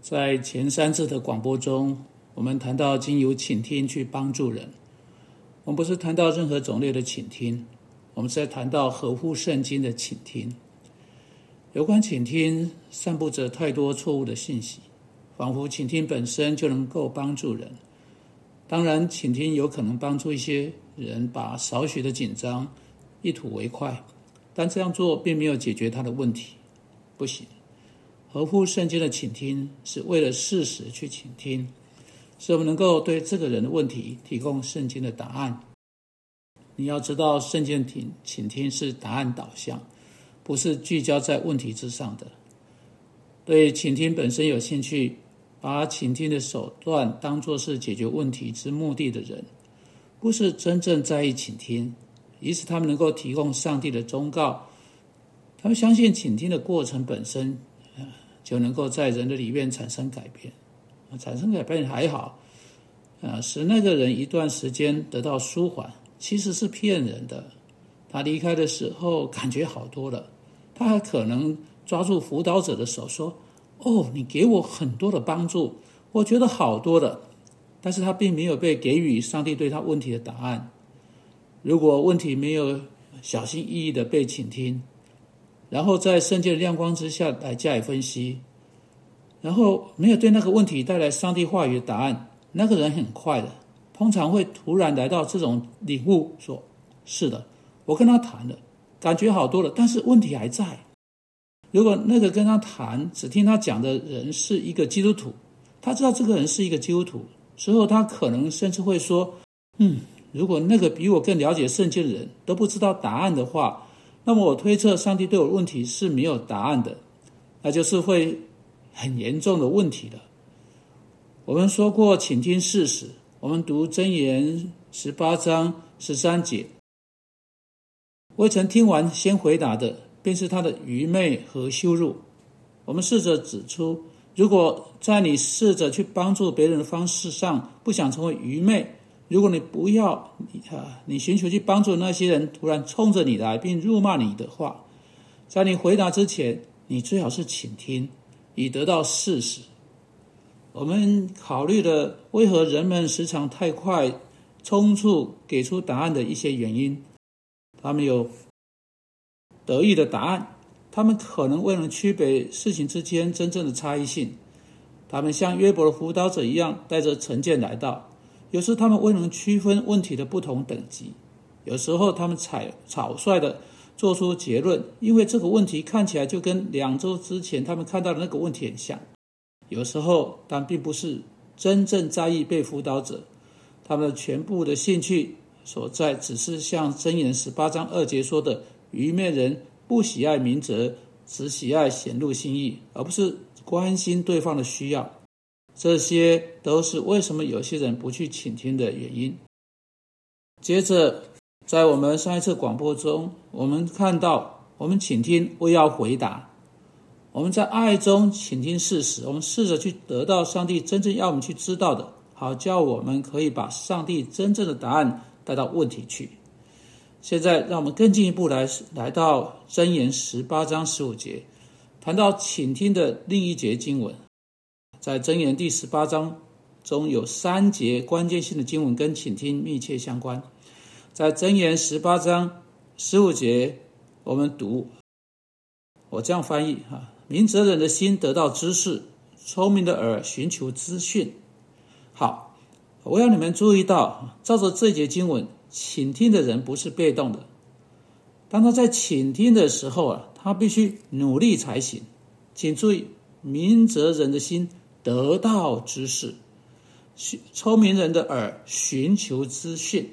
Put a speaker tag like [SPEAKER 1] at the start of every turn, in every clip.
[SPEAKER 1] 在前三次的广播中，我们谈到经由倾听去帮助人。我们不是谈到任何种类的倾听，我们是在谈到合乎圣经的倾听。有关倾听，散布着太多错误的信息，仿佛倾听本身就能够帮助人。当然，倾听有可能帮助一些人把少许的紧张一吐为快，但这样做并没有解决他的问题，不行。合乎圣经的倾听，是为了事实去倾听，使我们能够对这个人的问题提供圣经的答案。你要知道，圣经听倾听是答案导向，不是聚焦在问题之上的。对倾听本身有兴趣，把倾听的手段当作是解决问题之目的的人，不是真正在意倾听，以使他们能够提供上帝的忠告。他们相信倾听的过程本身。就能够在人的里面产生改变，产生改变还好，啊，使那个人一段时间得到舒缓，其实是骗人的。他离开的时候感觉好多了，他还可能抓住辅导者的手说：“哦，你给我很多的帮助，我觉得好多了。”但是他并没有被给予上帝对他问题的答案。如果问题没有小心翼翼的被倾听。然后在圣洁的亮光之下来加以分析，然后没有对那个问题带来上帝话语的答案，那个人很快的，通常会突然来到这种领悟，说：“是的，我跟他谈了，感觉好多了，但是问题还在。”如果那个跟他谈，只听他讲的人是一个基督徒，他知道这个人是一个基督徒，之后他可能甚至会说：“嗯，如果那个比我更了解圣经的人都不知道答案的话。”那么我推测，上帝对我的问题是没有答案的，那就是会很严重的问题了。我们说过，请听事实。我们读箴言十八章十三节，未曾听完先回答的，便是他的愚昧和羞辱。我们试着指出，如果在你试着去帮助别人的方式上，不想成为愚昧。如果你不要啊，你寻求去帮助那些人突然冲着你来并辱骂你的话，在你回答之前，你最好是倾听，以得到事实。我们考虑了为何人们时常太快冲促给出答案的一些原因，他们有得意的答案，他们可能未能区别事情之间真正的差异性，他们像约伯的辅导者一样，带着成见来到。有时他们未能区分问题的不同等级，有时候他们草草率的做出结论，因为这个问题看起来就跟两周之前他们看到的那个问题很像。有时候，但并不是真正在意被辅导者，他们的全部的兴趣所在，只是像箴言十八章二节说的：“愚昧人不喜爱明哲，只喜爱显露心意，而不是关心对方的需要。”这些都是为什么有些人不去倾听的原因。接着，在我们上一次广播中，我们看到，我们倾听为要回答，我们在爱中倾听事实，我们试着去得到上帝真正要我们去知道的，好叫我们可以把上帝真正的答案带到问题去。现在，让我们更进一步来来到箴言十八章十五节，谈到倾听的另一节经文。在箴言第十八章中有三节关键性的经文跟倾听密切相关。在箴言十八章十五节，我们读，我这样翻译哈：明哲人的心得到知识，聪明的耳寻求资讯。好，我要你们注意到，照着这节经文，倾听的人不是被动的。当他在倾听的时候啊，他必须努力才行。请注意，明哲人的心。得到知识，聪明人的耳寻求资讯，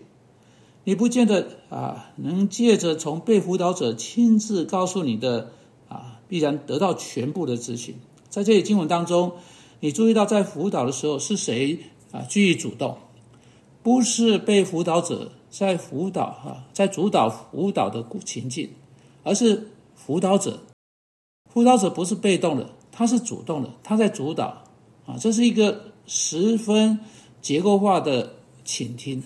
[SPEAKER 1] 你不见得啊能借着从被辅导者亲自告诉你的啊，必然得到全部的资讯。在这里经文当中，你注意到在辅导的时候是谁啊居于主动？不是被辅导者在辅导哈，在主导辅导的情境，而是辅导者。辅导者不是被动的，他是主动的，他在主导。啊，这是一个十分结构化的倾听，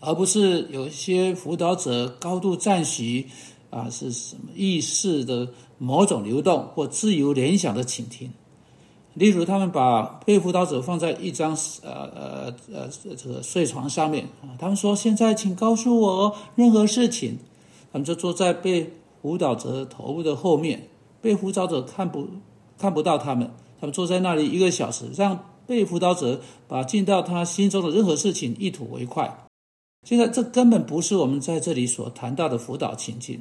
[SPEAKER 1] 而不是有一些辅导者高度赞许啊是什么意识的某种流动或自由联想的倾听。例如，他们把被辅导者放在一张呃呃呃这个睡床上面啊，他们说：“现在请告诉我任何事情。”他们就坐在被辅导者头部的后面，被辅导者看不看不到他们。他们坐在那里一个小时，让被辅导者把进到他心中的任何事情一吐为快。现在这根本不是我们在这里所谈到的辅导情境。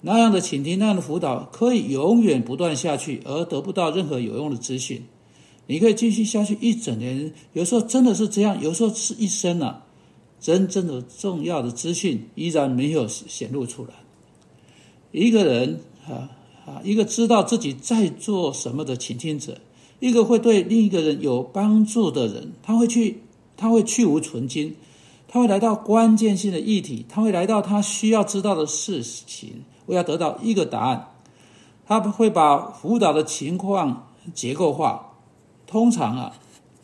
[SPEAKER 1] 那样的倾听，那样的辅导，可以永远不断下去，而得不到任何有用的资讯。你可以继续下去一整年，有时候真的是这样，有时候是一生啊，真正的重要的资讯依然没有显露出来。一个人啊啊，一个知道自己在做什么的倾听者，一个会对另一个人有帮助的人，他会去，他会去无存精，他会来到关键性的议题，他会来到他需要知道的事情。我要得到一个答案，他会把辅导的情况结构化。通常啊，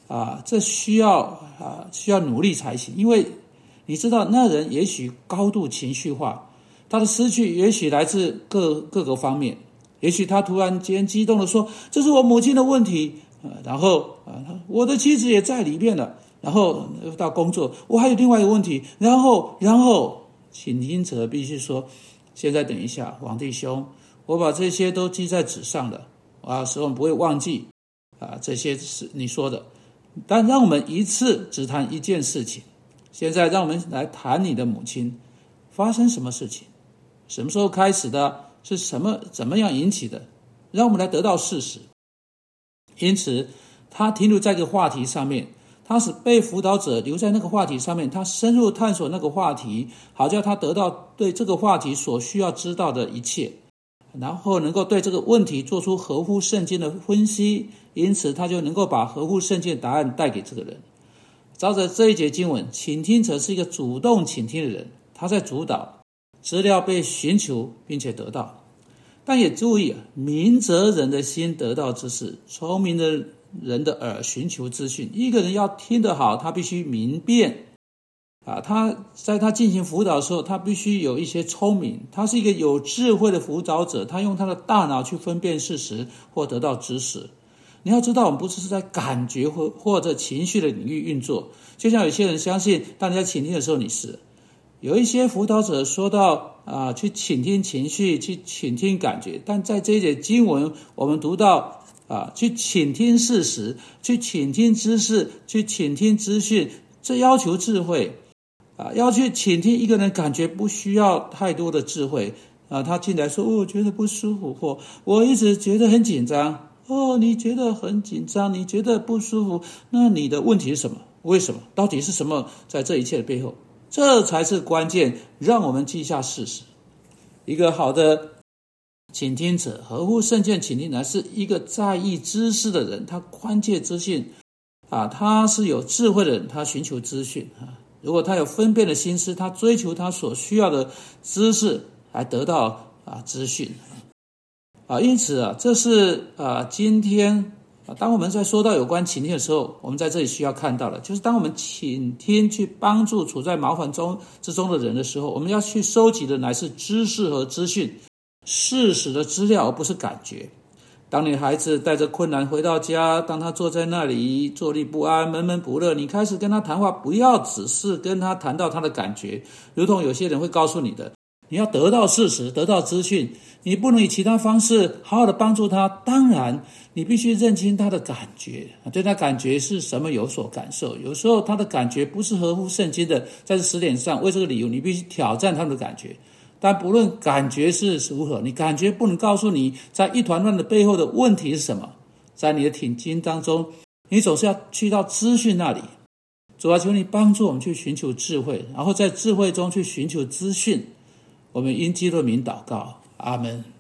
[SPEAKER 1] 啊，这需要啊需要努力才行。因为你知道，那人也许高度情绪化，他的失去也许来自各各个方面。也许他突然间激动的说：“这是我母亲的问题。”啊，然后啊，我的妻子也在里面了。然后到工作，我还有另外一个问题。然后，然后，请听者必须说。现在等一下，王弟兄，我把这些都记在纸上了啊，使我们不会忘记啊。这些是你说的，但让我们一次只谈一件事情。现在让我们来谈你的母亲发生什么事情，什么时候开始的，是什么怎么样引起的？让我们来得到事实。因此，他停留在这个话题上面。他使被辅导者留在那个话题上面，他深入探索那个话题，好叫他得到对这个话题所需要知道的一切，然后能够对这个问题做出合乎圣经的分析，因此他就能够把合乎圣经的答案带给这个人。照着这一节经文，倾听者是一个主动倾听的人，他在主导资料被寻求并且得到，但也注意啊，明哲人的心得到知识，聪明的。人的耳寻求资讯，一个人要听得好，他必须明辨啊。他在他进行辅导的时候，他必须有一些聪明，他是一个有智慧的辅导者，他用他的大脑去分辨事实或得到知识。你要知道，我们不是是在感觉或或者情绪的领域运作，就像有些人相信，当你在倾听的时候，你是有一些辅导者说到啊，去倾听情绪，去倾听感觉，但在这一节经文，我们读到。啊，去倾听事实，去倾听知识，去倾听资讯，这要求智慧啊！要去倾听一个人感觉不需要太多的智慧啊。他进来说：“我觉得不舒服，或我一直觉得很紧张。”哦，你觉得很紧张，你觉得不舒服，那你的问题是什么？为什么？到底是什么在这一切的背后？这才是关键，让我们记下事实。一个好的。倾听者合乎圣见，倾听者是一个在意知识的人，他关切资讯，啊，他是有智慧的人，他寻求资讯啊。如果他有分辨的心思，他追求他所需要的知识，来得到啊资讯啊。因此啊，这是啊，今天，当我们在说到有关倾听的时候，我们在这里需要看到的，就是当我们倾听去帮助处在麻烦中之中的人的时候，我们要去收集的乃是知识和资讯。事实的资料，而不是感觉。当你孩子带着困难回到家，当他坐在那里坐立不安、闷闷不乐，你开始跟他谈话，不要只是跟他谈到他的感觉，如同有些人会告诉你的，你要得到事实、得到资讯，你不能以其他方式好好的帮助他。当然，你必须认清他的感觉，对他感觉是什么有所感受。有时候他的感觉不是合乎圣经的，在这十点上，为这个理由，你必须挑战他们的感觉。但不论感觉是如何，你感觉不能告诉你在一团乱的背后的问题是什么。在你的挺经当中，你总是要去到资讯那里。主啊，求你帮助我们去寻求智慧，然后在智慧中去寻求资讯。我们因基督名祷告，阿门。